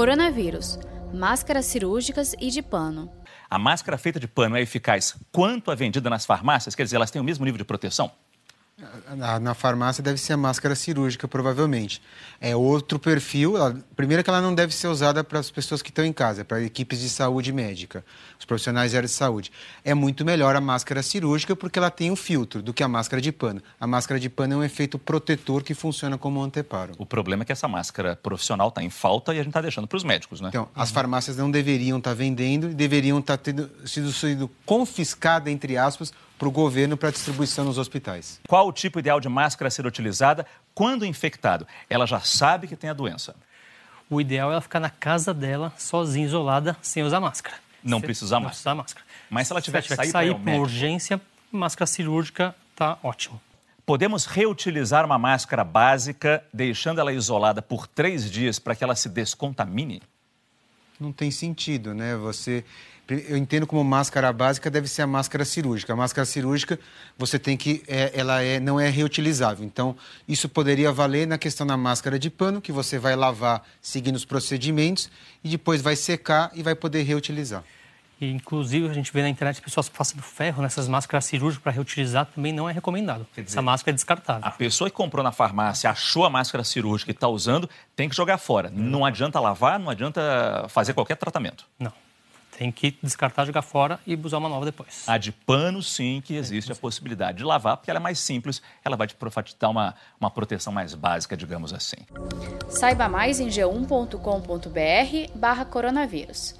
Coronavírus. Máscaras cirúrgicas e de pano. A máscara feita de pano é eficaz quanto a vendida nas farmácias? Quer dizer, elas têm o mesmo nível de proteção? Na, na, farmácia deve ser a máscara cirúrgica, provavelmente. É outro perfil. Ela, primeiro que ela não deve ser usada para as pessoas que estão em casa, para equipes de saúde médica, os profissionais de área de saúde. É muito melhor a máscara cirúrgica porque ela tem um filtro do que a máscara de pano. A máscara de pano é um efeito protetor que funciona como um anteparo. O problema é que essa máscara profissional está em falta e a gente está deixando para os médicos, né? Então, as farmácias não deveriam estar tá vendendo e deveriam estar tá tendo sido, sido confiscada, entre aspas, para o governo para distribuição nos hospitais. Qual o tipo ideal de máscara a ser utilizada quando infectado? Ela já sabe que tem a doença. O ideal é ela ficar na casa dela, sozinha, isolada, sem usar máscara. Não precisa não máscara. Precisa máscara. Mas se ela tiver, se tiver que sair, sair sair por urgência, máscara cirúrgica está ótimo. Podemos reutilizar uma máscara básica, deixando ela isolada por três dias para que ela se descontamine? Não tem sentido, né? Você eu entendo como máscara básica deve ser a máscara cirúrgica. A máscara cirúrgica você tem que, é, ela é, não é reutilizável. Então isso poderia valer na questão da máscara de pano que você vai lavar seguindo os procedimentos e depois vai secar e vai poder reutilizar. E, inclusive, a gente vê na internet pessoas passando ferro nessas máscaras cirúrgicas para reutilizar, também não é recomendado. Dizer, Essa máscara é descartável. A pessoa que comprou na farmácia, achou a máscara cirúrgica e está usando, tem que jogar fora. Não adianta lavar, não adianta fazer qualquer tratamento. Não. Tem que descartar, jogar fora e usar uma nova depois. A de pano, sim, que existe a possibilidade de lavar, porque ela é mais simples, ela vai te dar uma, uma proteção mais básica, digamos assim. Saiba mais em g1.com.br barra coronavírus.